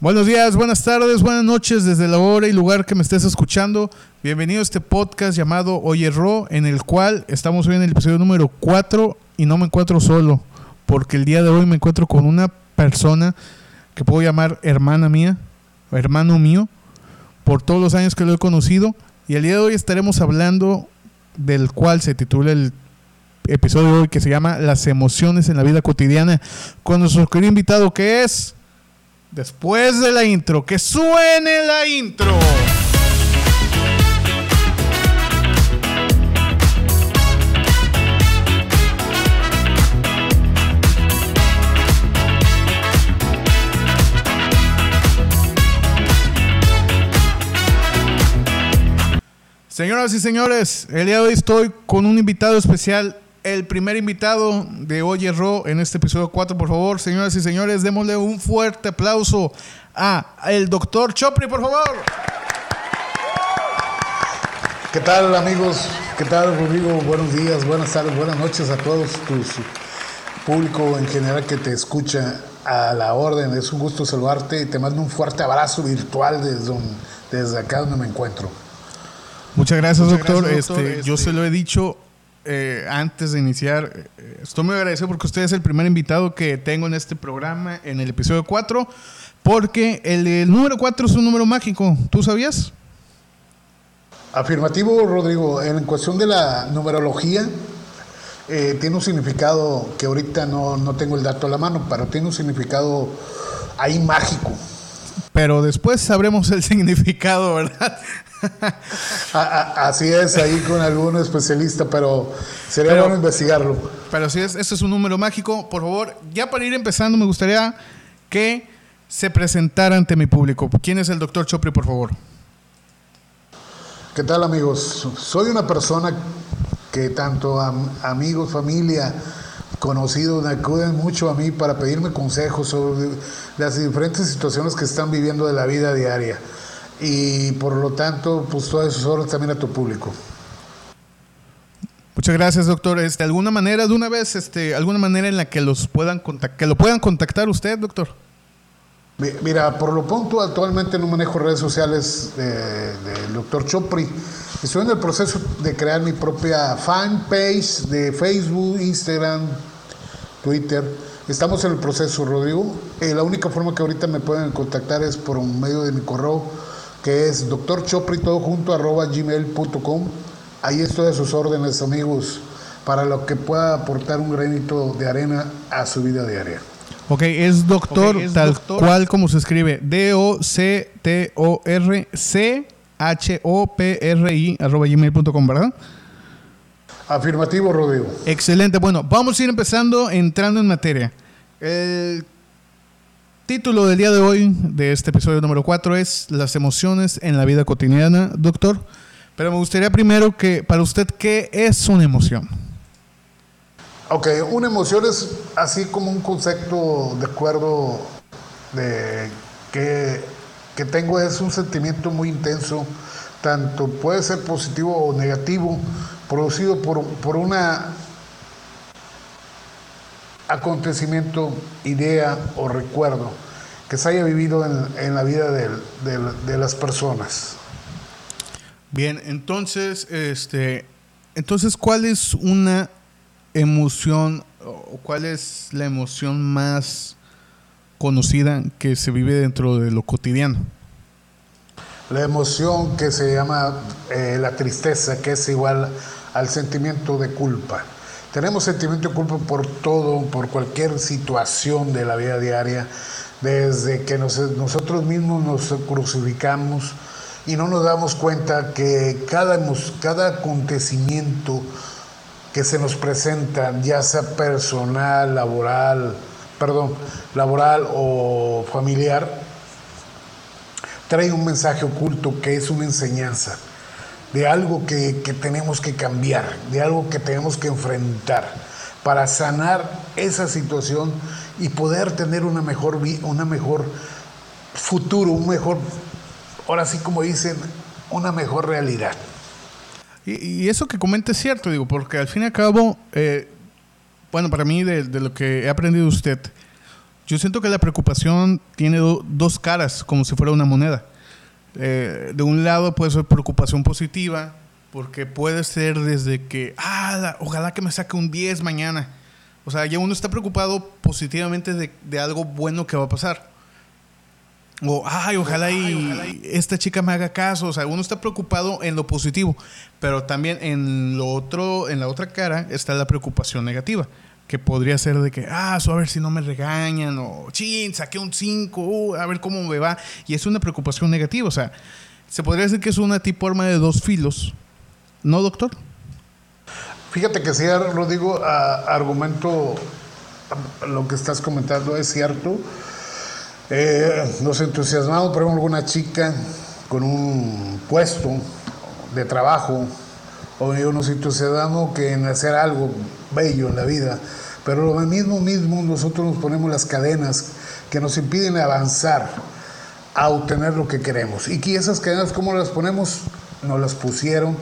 Buenos días, buenas tardes, buenas noches desde la hora y lugar que me estés escuchando. Bienvenido a este podcast llamado Oye Ro, en el cual estamos hoy en el episodio número 4 y no me encuentro solo, porque el día de hoy me encuentro con una persona que puedo llamar hermana mía, hermano mío, por todos los años que lo he conocido. Y el día de hoy estaremos hablando del cual se titula el episodio de hoy que se llama Las emociones en la vida cotidiana con nuestro querido invitado que es... Después de la intro, que suene la intro. Señoras y señores, el día de hoy estoy con un invitado especial el primer invitado de Oye Ro en este episodio 4, por favor, señoras y señores, démosle un fuerte aplauso a el doctor Chopri, por favor. ¿Qué tal amigos? ¿Qué tal Rodrigo? Buenos días, buenas tardes, buenas noches a todos tu público en general que te escucha a la orden. Es un gusto saludarte y te mando un fuerte abrazo virtual desde, desde acá donde me encuentro. Muchas gracias, doctor. Este, yo se lo he dicho eh, antes de iniciar, eh, estoy muy agradecido porque usted es el primer invitado que tengo en este programa, en el episodio 4, porque el, número 4 es un número mágico. ¿Tú sabías? Afirmativo, Rodrigo. En cuestión de la numerología, eh, tiene un significado que ahorita no, no tengo el dato a la mano, pero tiene un significado ahí mágico. Pero después sabremos el significado, ¿verdad? Así es, ahí con algún especialista, pero sería bueno investigarlo. Pero si es, este es un número mágico, por favor, ya para ir empezando, me gustaría que se presentara ante mi público. ¿Quién es el doctor Chopri, por favor? ¿Qué tal, amigos? Soy una persona que tanto amigos, familia, conocidos me acuden mucho a mí para pedirme consejos sobre las diferentes situaciones que están viviendo de la vida diaria y por lo tanto, pues todas esas horas también a tu público. Muchas gracias, doctor. Este, ¿Alguna manera, de una vez, este, alguna manera en la que los puedan que lo puedan contactar usted, doctor? Mira, por lo pronto actualmente no manejo redes sociales del doctor Chopri. Estoy en el proceso de crear mi propia fanpage de Facebook, Instagram, Twitter. Estamos en el proceso, Rodrigo. Eh, la única forma que ahorita me pueden contactar es por medio de mi correo que es doctorchopri. Ahí estoy a sus órdenes, amigos, para lo que pueda aportar un granito de arena a su vida diaria. Ok, es doctor tal cual como se escribe, D-O-C-T-O-R-C-H-O-P-R-I arroba gmail.com, ¿verdad? Afirmativo, Rodrigo. Excelente. Bueno, vamos a ir empezando, entrando en materia. El título del día de hoy, de este episodio número 4, es Las emociones en la vida cotidiana, doctor. Pero me gustaría primero que, para usted, ¿qué es una emoción? Ok, una emoción es así como un concepto de acuerdo de que, que tengo, es un sentimiento muy intenso, tanto puede ser positivo o negativo, producido por, por una acontecimiento, idea o recuerdo que se haya vivido en, la vida de, las personas. Bien, entonces, este, entonces, ¿cuál es una emoción o cuál es la emoción más conocida que se vive dentro de lo cotidiano? La emoción que se llama eh, la tristeza, que es igual al sentimiento de culpa. Tenemos sentimiento de culpa por todo, por cualquier situación de la vida diaria, desde que nosotros mismos nos crucificamos y no nos damos cuenta que cada, cada acontecimiento que se nos presenta, ya sea personal, laboral, perdón, laboral o familiar, trae un mensaje oculto que es una enseñanza de algo que, tenemos que cambiar, de algo que tenemos que enfrentar para sanar esa situación y poder tener una mejor, una mejor futuro, un mejor, ahora sí como dicen, una mejor realidad. Y, eso que comenta es cierto, digo, porque al fin y al cabo, eh, bueno, para mí de, lo que he aprendido usted, Yo siento que la preocupación tiene dos caras, como si fuera una moneda. Eh, de un lado puede ser preocupación positiva, porque puede ser desde que, ah, ojalá que me saque un 10 mañana. O sea, ya uno está preocupado positivamente de, de algo bueno que va a pasar. O, ay, ojalá, y esta chica me haga caso. O sea, uno está preocupado en lo positivo, pero también en lo otro, en la otra cara está la preocupación negativa, que podría ser de que, ah, a ver si no me regañan, o chin, saqué un 5, uh, a ver cómo me va. Y es una preocupación negativa. O sea, se podría decir que es una tipo arma de dos filos. ¿No, doctor? Fíjate que sí, Rodrigo, argumento lo que estás comentando es cierto eh, nos entusiasmamos por ejemplo, alguna chica con un puesto de trabajo, o nos entusiasmamos que en hacer algo bello en la vida, pero lo mismo mismo nosotros nos ponemos las cadenas que nos impiden avanzar a obtener lo que queremos. Y que esas cadenas, ¿cómo las ponemos? Nos las pusieron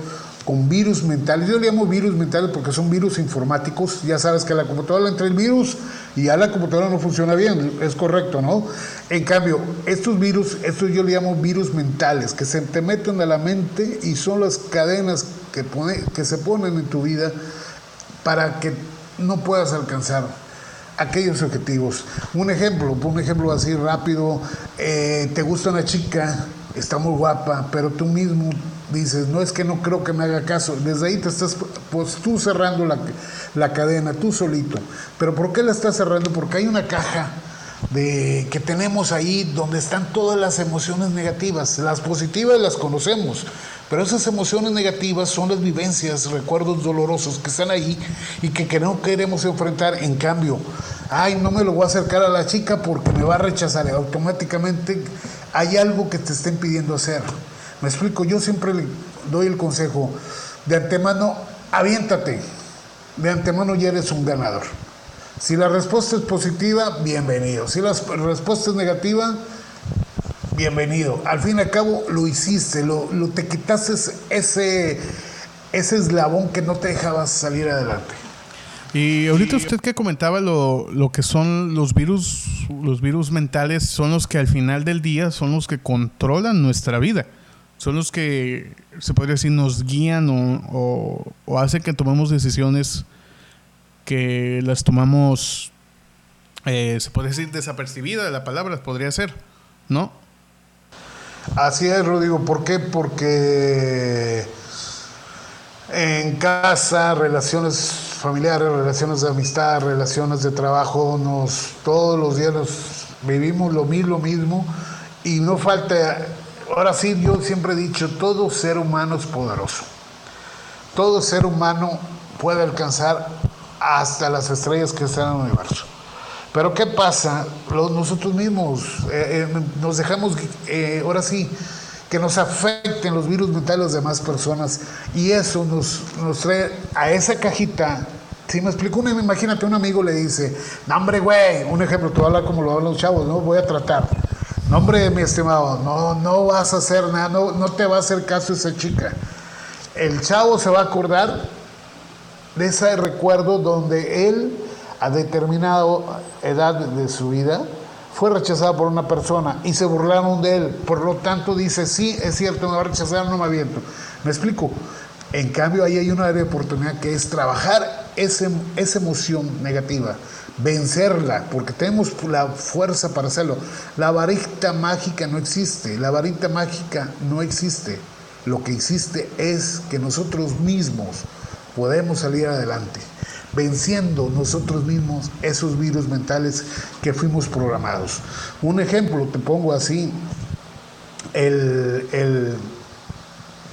con virus mentales. Yo le llamo virus mentales porque son virus informáticos. Ya sabes que la computadora entra el virus y ya la computadora no funciona bien, es correcto, ¿no? En cambio, estos virus, estos yo le llamo virus mentales, que se te meten a la mente y son las cadenas que se ponen en tu vida para que no puedas alcanzar aquellos objetivos. Un ejemplo, un ejemplo así rápido, eh, te gusta una chica, está muy guapa, pero tú mismo dices, no es que no creo que me haga caso, desde ahí te estás, pues tú cerrando la, la cadena, tú solito. Pero ¿por qué la estás cerrando? Porque hay una caja de, que tenemos ahí donde están todas las emociones negativas. Las positivas las conocemos, pero esas emociones negativas son las vivencias, recuerdos dolorosos que están ahí y que, no queremos enfrentar. En cambio, ay, no me lo voy a acercar a la chica porque me va a rechazar. Automáticamente hay algo que te está impidiendo hacer. Me explico, yo siempre le doy el consejo, de antemano, aviéntate, de antemano ya eres un ganador. Si la respuesta es positiva, bienvenido. Si la respuesta es negativa, bienvenido. Al fin y al cabo lo hiciste, lo, te quitaste ese, ese eslabón que no te dejaba salir adelante. Y ahorita usted que comentaba lo, lo, que son los virus, los virus mentales son los que al final del día son los que controlan nuestra vida son los que, se podría decir, nos guían o, o, hacen que tomemos decisiones que las tomamos, eh, se puede decir, desapercibida la palabra, podría ser, ¿no? Así es, Rodrigo. ¿Por qué? Porque en casa, relaciones familiares, relaciones de amistad, relaciones de trabajo, nos todos los días vivimos lo mismo, lo mismo y no falta ahora sí, yo siempre he dicho, todo ser humano es poderoso. Todo ser humano puede alcanzar hasta las estrellas que están en el universo. Pero ¿qué pasa? nosotros mismos eh, eh, nos dejamos, eh, ahora sí, que nos afecten los virus mentales de demás personas y eso nos, nos trae a esa cajita. Si me explico, una, imagínate, un amigo le dice, no hombre, güey, un ejemplo, tú hablas como lo hablan los chavos, ¿no? Voy a tratar. No, hombre, mi estimado, no, no vas a hacer nada, no, no te va a hacer caso esa chica. El chavo se va a acordar de ese recuerdo donde él, a determinada edad de su vida, fue rechazado por una persona y se burlaron de él. Por lo tanto, dice, sí, es cierto, me va a rechazar, no me aviento. ¿Me explico? En cambio, ahí hay una oportunidad que es trabajar ese, esa emoción negativa vencerla, porque tenemos la fuerza para hacerlo. La varita mágica no existe, la varita mágica no existe. Lo que existe es que nosotros mismos podemos salir adelante, venciendo nosotros mismos esos virus mentales que fuimos programados. Un ejemplo, te pongo así, el, el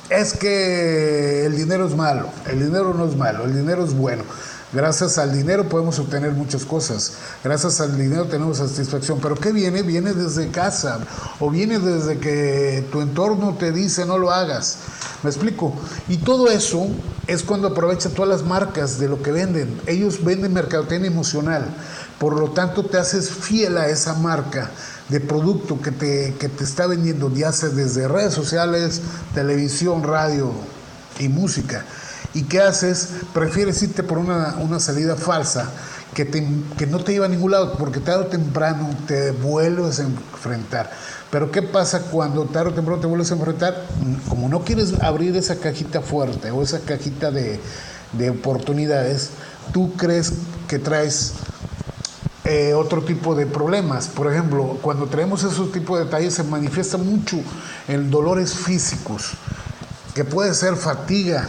es que el dinero es malo, el dinero no es malo, el dinero es bueno. Gracias al dinero podemos obtener muchas cosas. Gracias al dinero tenemos satisfacción. Pero ¿qué viene? Viene desde casa o viene desde que tu entorno te dice no lo hagas. ¿Me explico? Y todo eso es cuando aprovecha todas las marcas de lo que venden. Ellos venden mercadotecnia emocional. Por lo tanto, te haces fiel a esa marca de producto que te, que te está vendiendo, ya sea desde redes sociales, televisión, radio y música. ¿Y qué haces? Prefieres irte por una, salida falsa que, que no te lleva a ningún lado, porque tarde o temprano te vuelves a enfrentar. Pero ¿qué pasa cuando tarde o temprano te vuelves a enfrentar? Como no quieres abrir esa cajita fuerte o esa cajita de, de oportunidades, tú crees que traes eh, otro tipo de problemas. Por ejemplo, cuando traemos esos tipos de detalles se manifiesta mucho en dolores físicos, que puede ser fatiga,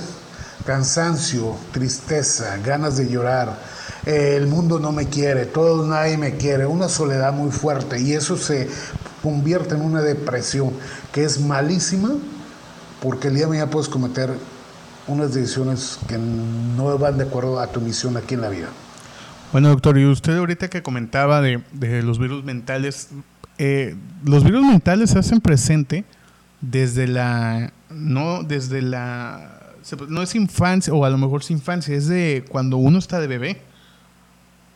cansancio, tristeza, ganas de llorar, eh, el mundo no me quiere, todo nadie me quiere, una soledad muy fuerte y eso se convierte en una depresión que es malísima porque el día de mañana puedes cometer unas decisiones que no van de acuerdo a tu misión aquí en la vida. Bueno, doctor, y usted ahorita que comentaba de, los virus mentales, eh, los virus mentales se hacen presente desde la, no desde la, no es infancia, o a lo mejor es infancia, es de cuando uno está de bebé.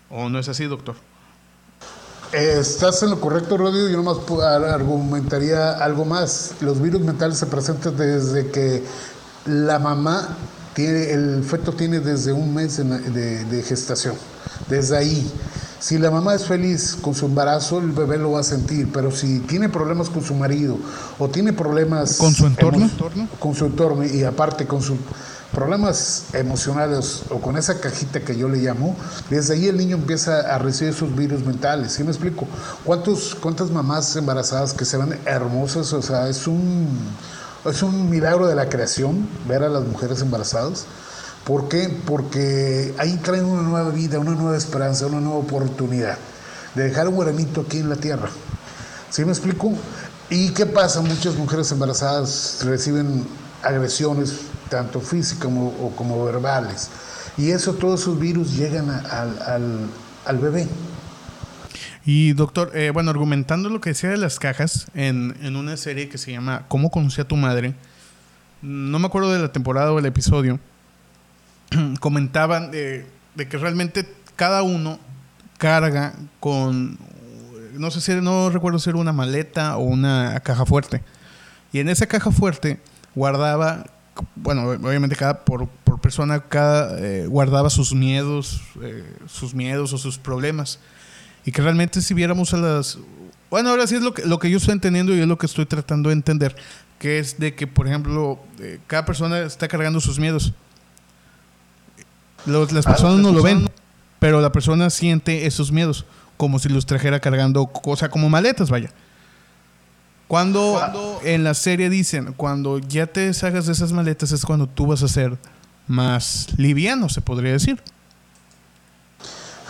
¿O no es así, doctor? Estás en lo correcto, Rodrigo. Yo nomás argumentaría algo más. Los virus mentales se presentan desde que la mamá tiene, el feto tiene desde un mes de, gestación. Desde ahí. Si la mamá es feliz con su embarazo, el bebé lo va a sentir, pero si tiene problemas con su marido o tiene problemas con su entorno, con su entorno y aparte con su problemas emocionales o con esa cajita que yo le llamo, desde ahí el niño empieza a recibir sus virus mentales. ¿Sí me explico? ¿Cuántos, ¿Cuántas mamás embarazadas que se ven hermosas? O sea, es un, es un milagro de la creación ver a las mujeres embarazadas. ¿Por qué? Porque ahí traen una nueva vida, una nueva esperanza, una nueva oportunidad de dejar un granito aquí en la tierra. ¿Sí me explico? ¿Y qué pasa? Muchas mujeres embarazadas reciben agresiones tanto físicas como, como verbales. Y eso, todos esos virus llegan al, bebé. Y doctor, eh, bueno, argumentando lo que decía de las cajas en, en, una serie que se llama ¿Cómo conocí a tu madre? No me acuerdo de la temporada o el episodio. comentaban de, de, que realmente cada uno carga con, no sé si, no recuerdo si era una maleta o una caja fuerte. Y en esa caja fuerte guardaba bueno, obviamente cada por, persona cada eh, guardaba sus miedos, eh, sus miedos o sus problemas. Y que realmente si viéramos a las... Bueno, ahora sí es lo que, lo que yo estoy entendiendo y es lo que estoy tratando de entender, que es de que, por ejemplo, eh, cada persona está cargando sus miedos. las personas no lo ven, pero la persona siente esos miedos, como si los trajera cargando, cosa como maletas, vaya. Cuando, en la serie dicen, cuando ya te deshagas de esas maletas es cuando tú vas a ser más liviano, se podría decir.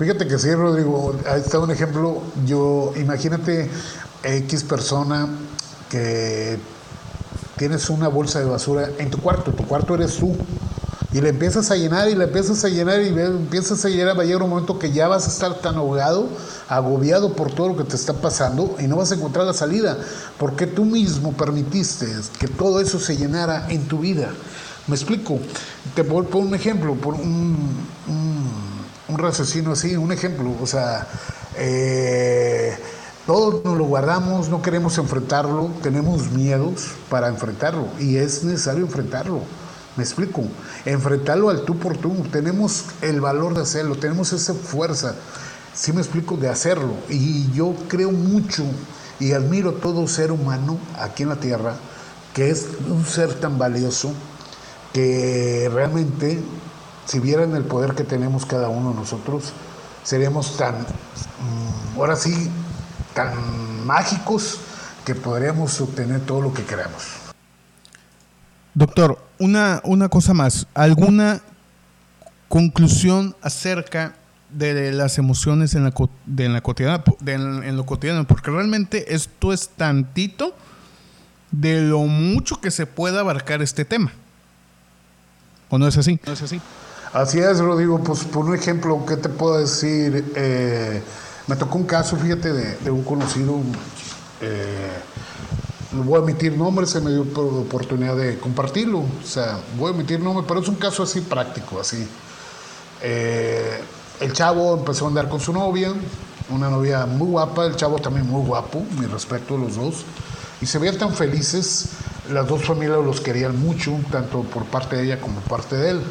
Fíjate que sí, Rodrigo, ahí está un ejemplo. Yo, imagínate X persona que tienes una bolsa de basura en tu cuarto, tu cuarto eres tú. Y le empiezas a llenar y le empiezas a llenar y empiezas a llenar, va a llegar un momento que ya vas a estar tan ahogado, agobiado por todo lo que te está pasando y no vas a encontrar la salida, porque tú mismo permitiste que todo eso se llenara en tu vida. ¿Me explico? Te voy poner un ejemplo, por un, racesino así, un ejemplo, o sea, eh, todos nos lo guardamos, no queremos enfrentarlo, tenemos miedos para enfrentarlo y es necesario enfrentarlo. Me explico, enfrentarlo al tú por tú, tenemos el valor de hacerlo, tenemos esa fuerza, sí me explico, de hacerlo. Y yo creo mucho y admiro todo ser humano aquí en la tierra, que es un ser tan valioso que realmente, si vieran el poder que tenemos cada uno de nosotros, seríamos tan, mm, ahora sí, tan mágicos que podríamos obtener todo lo que queramos. Doctor, una, una cosa más. ¿Alguna conclusión acerca de las emociones en la, de, en la cotidiana, en lo cotidiano? Porque realmente esto es tantito de lo mucho que se puede abarcar este tema. ¿O no es así? No es así. Así es, Rodrigo. Pues por un ejemplo, ¿qué te puedo decir? Eh, me tocó un caso, fíjate, de, un conocido eh, no voy a emitir nombres, se me dio oportunidad de compartirlo. O sea, voy a emitir nombres, pero es un caso así práctico, así. Eh, el chavo empezó a andar con su novia, una novia muy guapa, el chavo también muy guapo, mi respeto a los dos, y se veían tan felices, las dos familias los querían mucho, tanto por parte de ella como por parte de él.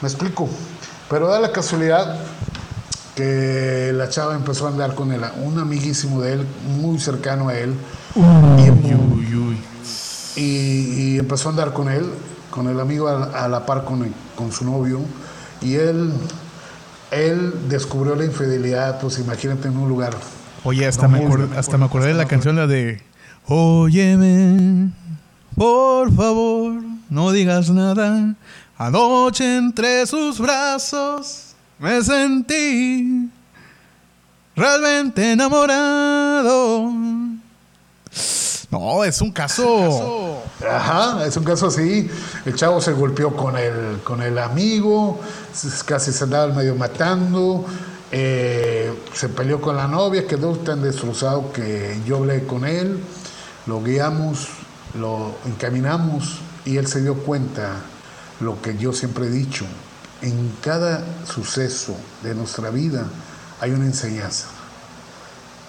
Me explico. Pero da la casualidad que la chava empezó a andar con él, un amiguísimo de él, muy cercano a él, y, empezó a andar con él, con el amigo a, la par con, con su novio, y él, él descubrió la infidelidad, pues imagínate en un lugar. Oye, hasta, me, hasta me acordé de la canción, la de Óyeme, por favor, no digas nada. Anoche entre sus brazos me sentí realmente enamorado. No, es un caso. Ajá, es un caso así. El chavo se golpeó con el, con el amigo, casi se andaba medio matando. Eh, se peleó con la novia, quedó tan destrozado que yo hablé con él, lo guiamos, lo encaminamos y él se dio cuenta lo que yo siempre he dicho, en cada suceso de nuestra vida hay una enseñanza.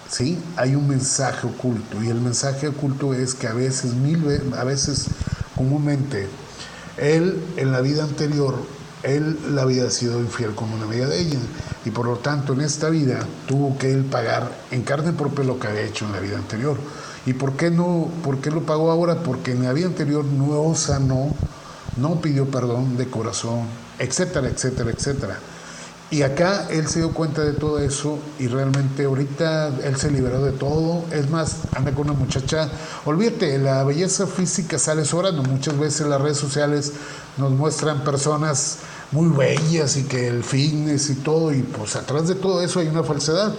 ¿Sí? Hay un mensaje oculto y el mensaje oculto es que a veces, mil a veces comúnmente, él en la vida anterior, él la había sido infiel como una amiga de ella y por lo tanto en esta vida tuvo que él pagar en carne propia lo que había hecho en la vida anterior. ¿Y por qué no? ¿Por qué lo pagó ahora? Porque en la vida anterior no sanó, no pidió perdón de corazón, etcétera, etcétera, etcétera. Y acá él se dio cuenta de todo eso y realmente ahorita él se liberó de todo. Es más, anda con una muchacha. Olvídate, la belleza física sale sobrando. Muchas veces las redes sociales nos muestran personas muy bellas y que el fitness y todo. Y pues atrás de todo eso hay una falsedad.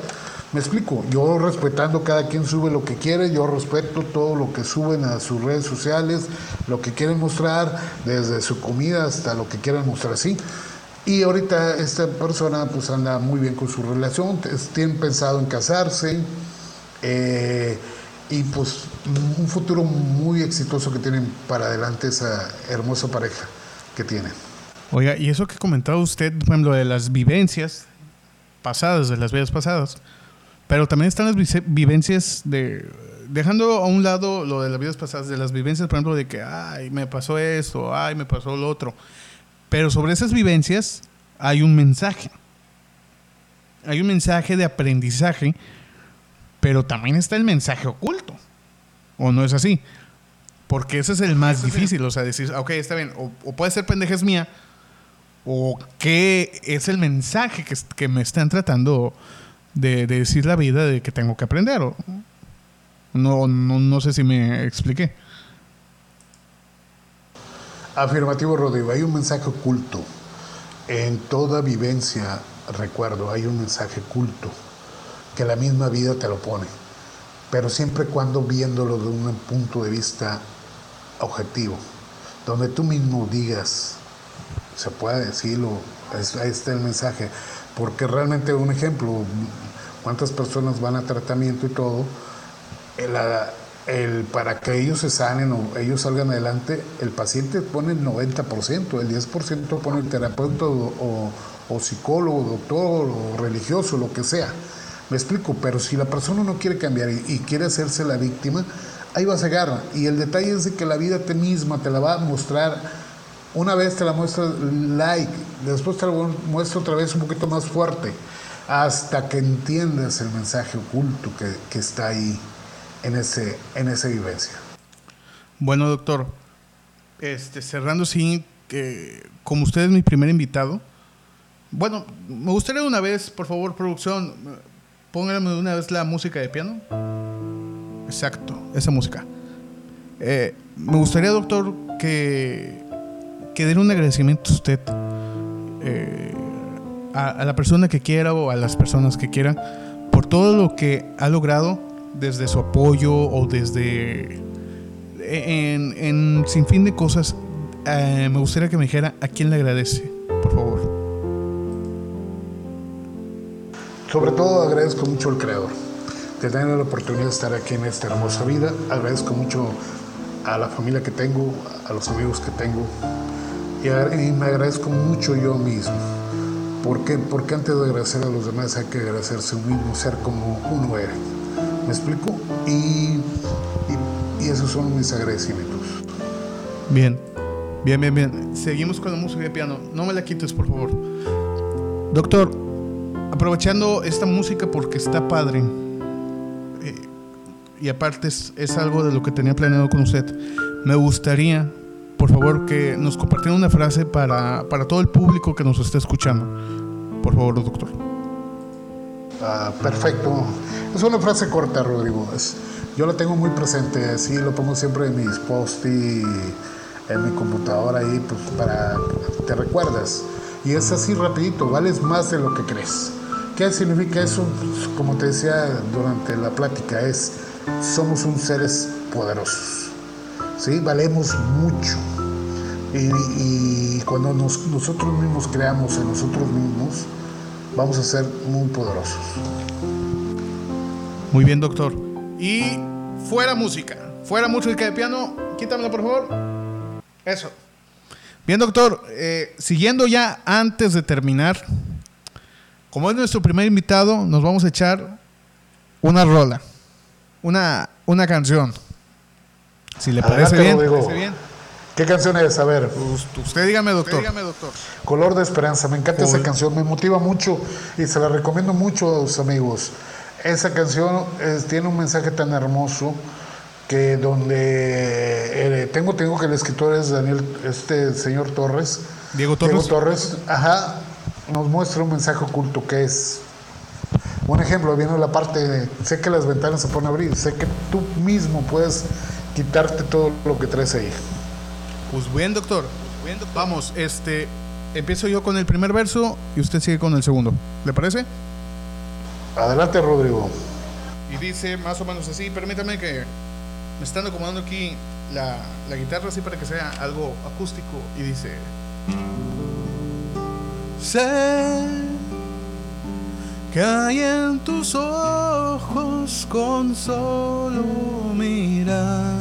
Me explico, yo respetando cada quien sube lo que quiere, yo respeto todo lo que suben a sus redes sociales, lo que quieren mostrar, desde su comida hasta lo que quieran mostrar, sí. Y ahorita esta persona pues anda muy bien con su relación, tienen pensado en casarse eh, y pues un futuro muy exitoso que tienen para adelante esa hermosa pareja que tienen. Oiga, y eso que comentaba usted, por ejemplo, de las vivencias pasadas, de las vidas pasadas, pero también están las vivencias de. Dejando a un lado lo de las vidas pasadas, de las vivencias, por ejemplo, de que, ay, me pasó esto, ay, me pasó lo otro. Pero sobre esas vivencias hay un mensaje. Hay un mensaje de aprendizaje, pero también está el mensaje oculto. ¿O no es así? Porque ese es el más difícil. O sea, decir, ok, está bien, o, puede ser pendejes mía, o qué es el mensaje que, que me están tratando de, decir la vida de que tengo que aprender. No, no, sé si me expliqué. Afirmativo, Rodrigo. Hay un mensaje oculto. En toda vivencia, recuerdo, hay un mensaje oculto que la misma vida te lo pone. Pero siempre cuando viéndolo de un punto de vista objetivo, donde tú mismo digas, se puede decirlo, ahí está el mensaje, porque realmente un ejemplo, cuántas personas van a tratamiento y todo, el, para que ellos se sanen o ellos salgan adelante, el paciente pone el 90%, el 10% pone el terapeuta o, psicólogo, doctor o religioso, lo que sea. Me explico, pero si la persona no quiere cambiar y, quiere hacerse la víctima, ahí va a cegar. Y el detalle es de que la vida te misma te la va a mostrar una vez te la muestra like, después te la muestra otra vez un poquito más fuerte, hasta que entiendas el mensaje oculto que, está ahí en, ese, en esa vivencia. Bueno, doctor, este, cerrando, sí, que como usted es mi primer invitado, bueno, me gustaría una vez, por favor, producción, póngame de una vez la música de piano. Exacto, esa música. Eh, me gustaría, doctor, que que den un agradecimiento a usted, eh, a, la persona que quiera o a las personas que quieran, por todo lo que ha logrado desde su apoyo o desde en, en sin fin de cosas. Eh, me gustaría que me dijera a quién le agradece, por favor. Sobre todo agradezco mucho al Creador de tener la oportunidad de estar aquí en esta hermosa vida. Agradezco mucho a la familia que tengo, a los amigos que tengo, y, me agradezco mucho yo mismo. ¿Por qué? Porque antes de agradecer a los demás hay que agradecerse uno mismo, ser como uno es. ¿Me explico? Y, y, esos son mis agradecimientos. Bien, bien, bien, bien. Seguimos con la música de piano. No me la quites, por favor. Doctor, aprovechando esta música porque está padre. eh, y aparte es, es algo de lo que tenía planeado con usted. Me gustaría, por favor, que nos compartiera una frase para, para todo el público que nos esté escuchando. Por favor, doctor. Ah, perfecto. Es una frase corta, Rodrigo. Yo la tengo muy presente, así lo pongo siempre en mis posts y en mi computadora ahí, pues para te recuerdas. Y es así rapidito, vales más de lo que crees. ¿Qué significa eso? Pues, como te decía durante la plática, es somos un seres poderosos. ¿Sí? Valemos mucho. Y, cuando nos- nosotros mismos creamos en nosotros mismos, vamos a ser muy poderosos. Muy bien, doctor. Y fuera música. Fuera música de piano. Quítamelo, por favor. Eso. Bien, doctor. eh, siguiendo ya antes de terminar, como es nuestro primer invitado, nos vamos a echar una rola. Una, una canción. Si le parece bien. ¿Parece bien? ¿Qué canción es? A ver, Us- Usted dígame, doctor. Color de Esperanza. Me encanta esa canción, me motiva mucho y se la recomiendo mucho a los amigos. Esa canción es- tiene un mensaje tan hermoso que donde eh, tengo, tengo que el escritor es Daniel, este señor Torres. Diego Torres. Torres, ajá, nos muestra un mensaje oculto que es un ejemplo, viene la parte de, sé que las ventanas se pueden abrir, sé que tú mismo puedes quitarte todo lo que traes ahí. Pues bien, doctor. Vamos, este. Empiezo yo con el primer verso y usted sigue con el segundo. ¿Le parece? Adelante, Rodrigo. Y dice más o menos así, permítame que me están acomodando aquí la, la guitarra así para que sea algo acústico. Y dice... Sé que hay en tus ojos con solo mirar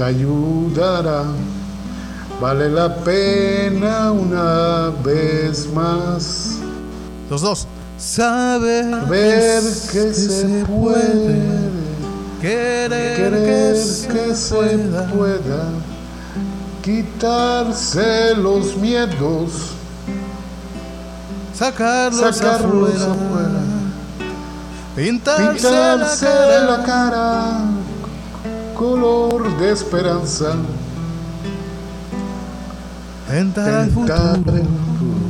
Te ayudará. Vale la pena una vez más Los dos. Saber ver que se puede, querer, querer que, que se se pueda. pueda, quitarse los miedos, sacarlos, sacarlos afuera, afuera. pintarse, Pintarse la cara, la cara color de esperanza. tentar al Tentar futuro. el futuro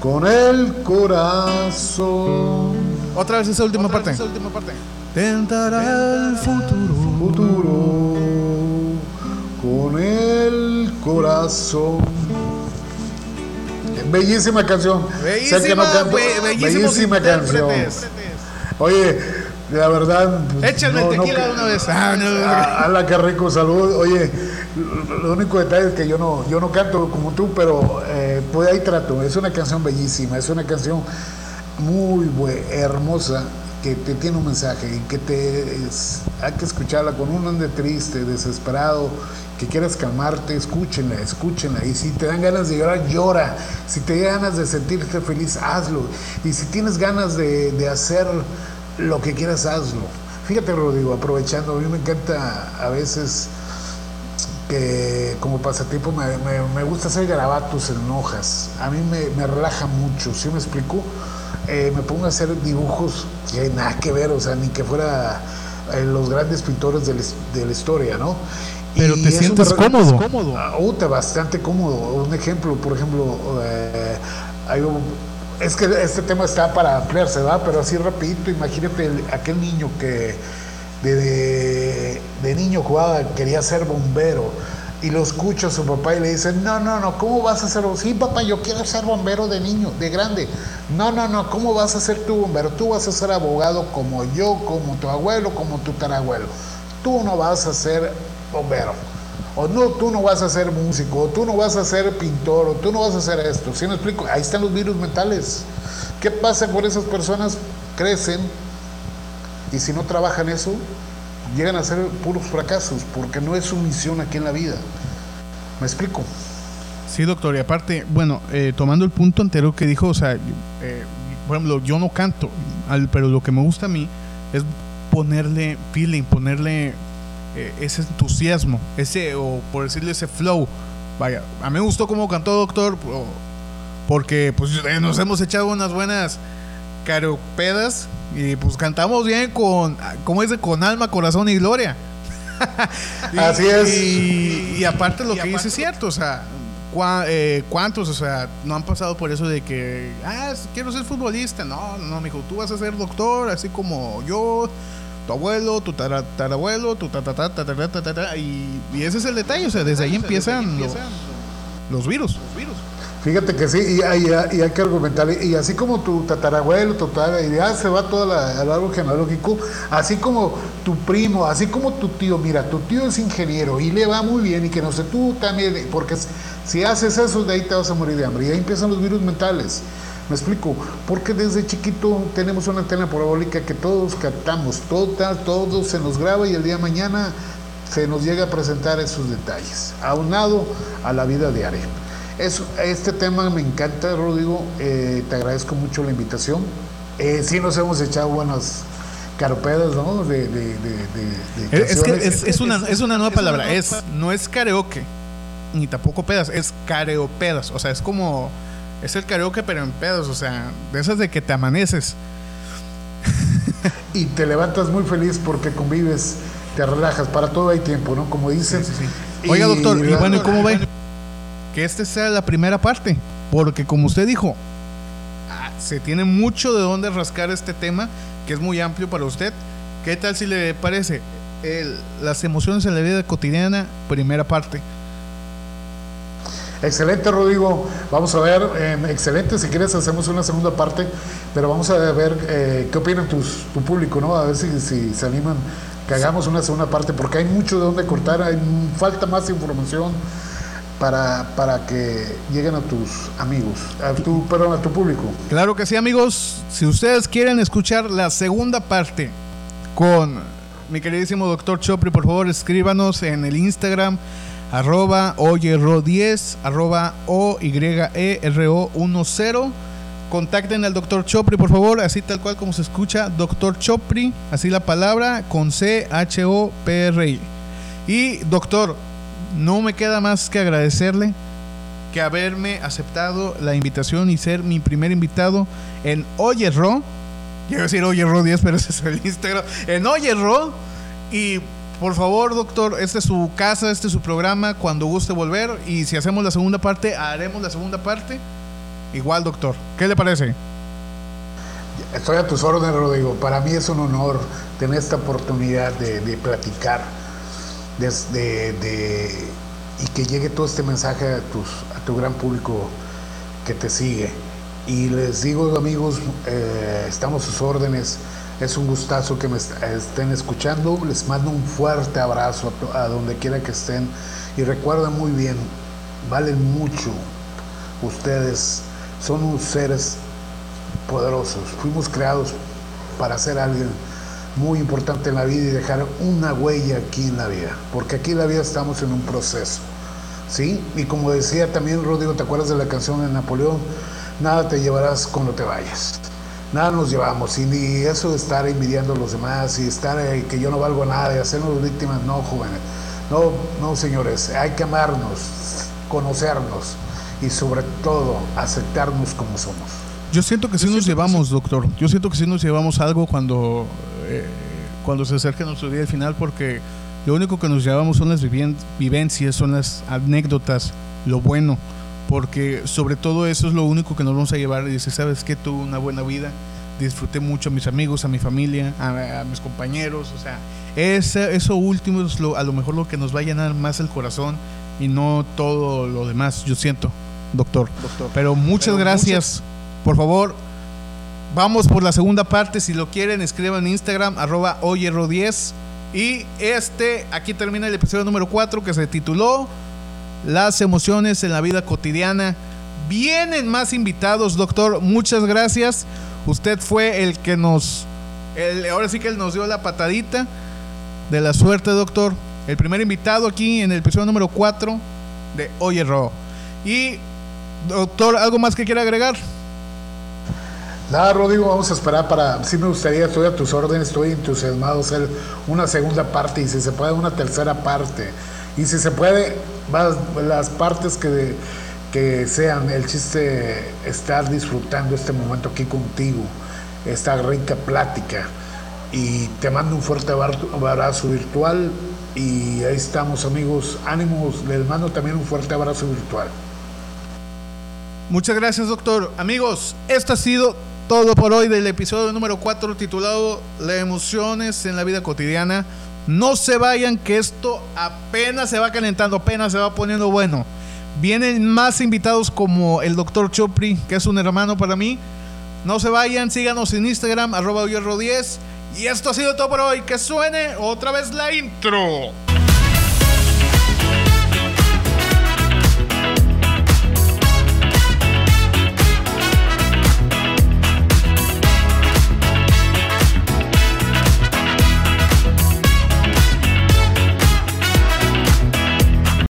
Con el corazón Otra vez esa última parte. Tentar al futuro. futuro. Con el corazón. Bellísima canción. sé que no Bellísima, canto. be- bellísimos Bellísima canción. Oye, la verdad. Échale el tequila de una vez. Ah, no, no, no. Ah, ala, qué rico, salud. Oye, lo único detalle es que yo no, yo no canto como tú, pero eh, pues ahí trato. Es una canción bellísima, es una canción muy bue- hermosa que te tiene un mensaje y que te es- hay que escucharla con un ande triste, desesperado, que quieras calmarte, escúchenla, escúchenla. Y si te dan ganas de llorar, llora. Si te dan ganas de sentirte feliz, hazlo. Y si tienes ganas de, de hacer lo que quieras, hazlo. Fíjate, Rodrigo, aprovechando, a mí me encanta a veces que como pasatiempo me, me- me gusta hacer garabatos en hojas. A mí me, me relaja mucho, ¿sí me explico? Eh, me pongo a hacer dibujos que nada que ver, o sea, ni que fuera eh, los grandes pintores de de la historia, ¿no? Pero te sientes re- cómodo. Ah, Uta, bastante cómodo. Un ejemplo, por ejemplo, eh, hay un- es que este tema está para ampliarse, ¿verdad? Pero así rapidito, imagínate el- aquel niño que de, de- niño jugaba, quería ser bombero y lo escucha a su papá y le dice, no, no, no, ¿cómo vas a ser? Sí, papá, yo quiero ser bombero de niño, de grande. No, no, no, ¿cómo vas a ser tú bombero? Tú vas a ser abogado como yo, como tu abuelo, como tu tarabuelo. Tú no vas a ser bombero. O no, tú no vas a ser músico, o tú no vas a ser pintor, o tú no vas a hacer esto. ¿Sí me explico? Ahí están los virus mentales. ¿Qué pasa con esas personas? Crecen y si no trabajan eso, llegan a ser puros fracasos, porque no es su misión aquí en la vida. ¿Me explico? Sí, doctor, y aparte, bueno, eh, tomando el punto anterior que dijo, o sea, eh, por ejemplo, yo no canto, pero lo que me gusta a mí es ponerle feeling, ponerle eh, ese entusiasmo, ese, o por decirle ese flow. Vaya, a mí me gustó como cantó Doctor, porque pues eh, nos hemos echado unas buenas caropedas y pues cantamos bien con, como dice, con alma, corazón y gloria. Así es. Y, aparte lo que dice es cierto, o sea, eh, ¿cuántos, o sea, no han pasado por eso de que, ah, quiero ser futbolista? No, no, mijo, tú vas a ser doctor, así como yo, tu abuelo, tu tatarabuelo, tu ta y, y ese es el detalle, o sea, desde ahí empiezan, los, virus. Los virus. Fíjate que sí, y, hay que argumentar, y así como tu tatarabuelo, tu y ya se va todo el árbol genealógico, así como tu primo, así como tu tío, mira, tu tío es ingeniero y le va muy bien, y que no sé, tú también, porque si haces eso, de ahí te vas a morir de hambre, y ahí empiezan los virus mentales. Me explico, porque desde chiquito tenemos una antena parabólica que todos captamos, todo, todo se nos graba y el día de mañana se nos llega a presentar esos detalles, aunado a la vida diaria. Eso, este tema me encanta, Rodrigo, eh, te agradezco mucho la invitación. Eh, sí nos hemos echado buenas caropedas, ¿no? De, es, que es, una, es una nueva palabra, es, no es karaoke, ni tampoco pedas, es careopedas, o sea, es como es el karaoke, pero en pedos, o sea, de esas de que te amaneces. y te levantas muy feliz porque convives, te relajas, para todo hay tiempo, ¿no? Como dicen. Oiga, doctor, y, bueno, ¿y cómo ve? Que esta sea la primera parte, porque como usted dijo, ah, se tiene mucho de dónde rascar este tema, que es muy amplio para usted. ¿Qué tal si le parece? las emociones en la vida cotidiana, primera parte. Excelente, Rodrigo. Vamos a ver, em, excelente. Si quieres, hacemos una segunda parte, pero vamos a ver eh, qué opinan tus, tu público, ¿no? A ver si, se animan que hagamos una segunda parte, porque hay mucho de dónde cortar, hay falta más información para, para que lleguen a tus amigos, a tu, perdón, a tu público. Claro que sí, amigos. Si ustedes quieren escuchar la segunda parte con mi queridísimo doctor Chopri, por favor, escríbanos en el Instagram arroba oyerro10, arroba O-Y-E-R-O-10. Contacten al doctor Chopri, por favor, así tal cual como se escucha, doctor Chopri, así la palabra, con C-H-O-P-R-I. Y doctor, no me queda más que agradecerle que haberme aceptado la invitación y ser mi primer invitado en Oyerro. Quiero decir Oyerro 10, pero ese es el Instagram. En Oyerro. Y por favor, doctor, esta es su casa, este es su programa, cuando guste volver. Y si hacemos la segunda parte, haremos la segunda parte. Igual, doctor. ¿Qué le parece? Estoy a tus órdenes, Rodrigo. Para mí es un honor tener esta oportunidad de, platicar y que llegue todo este mensaje a tu gran público que te sigue. Y les digo, amigos, eh, estamos a sus órdenes. Es un gustazo que me estén escuchando. Les mando un fuerte abrazo a donde quiera que estén. Y recuerden muy bien, valen mucho. Ustedes son unos seres poderosos. Fuimos creados para ser alguien muy importante en la vida y dejar una huella aquí en la vida. Porque aquí en la vida estamos en un proceso. ¿Sí? Y como decía también Rodrigo, ¿te acuerdas de la canción de Napoleón? Nada te llevarás cuando te vayas nada nos llevamos. Y ni eso de estar envidiando a los demás y estar eh, que yo no valgo nada y hacernos víctimas, no, jóvenes. No, no, señores, hay que amarnos, conocernos y sobre todo aceptarnos como somos. Yo siento que sí nos llevamos, doctor. Yo siento que sí nos llevamos algo cuando, eh, cuando se acerca nuestro día al final, porque lo único que nos llevamos son las vivencias, son las anécdotas, lo bueno porque sobre todo eso es lo único que nos vamos a llevar y decir, ¿sabes qué? Tuve una buena vida, disfruté mucho a mis amigos, a mi familia, a, mis compañeros, o sea, ese, eso último es lo, a lo mejor lo que nos va a llenar más el corazón y no todo lo demás, yo siento, doctor. doctor. Pero muchas gracias, por favor. Vamos por la segunda parte. Si lo quieren, escriban en Instagram, arroba oyerro10 Y este, aquí termina el episodio número 4 que se tituló Las emociones en la vida cotidiana. Vienen más invitados, doctor. Muchas gracias. Usted fue el que nos, ahora sí que él nos dio la patadita de la suerte, doctor. El primer invitado aquí en el episodio número 4 de Oye Ro. Y, doctor, ¿algo más que quiera agregar? Nada, Rodrigo, vamos a esperar para. Sí, me gustaría, estoy a tus órdenes, estoy entusiasmado hacer una segunda parte y si se puede, una tercera parte. Y si se puede, las partes que, que sean. El chiste estar disfrutando este momento aquí contigo, esta rica plática. Y te mando un fuerte abrazo virtual. Y ahí estamos, amigos. Ánimos, les mando también un fuerte abrazo virtual. Muchas gracias, doctor. Amigos, esto ha sido todo por hoy del episodio número 4 titulado Las emociones en la vida cotidiana. No se vayan que esto apenas se va calentando, apenas se va poniendo bueno. Vienen más invitados como el doctor Chopri, que es un hermano para mí. No se vayan, síganos en Instagram, arroba 10. Y esto ha sido todo por hoy. Que suene otra vez la intro.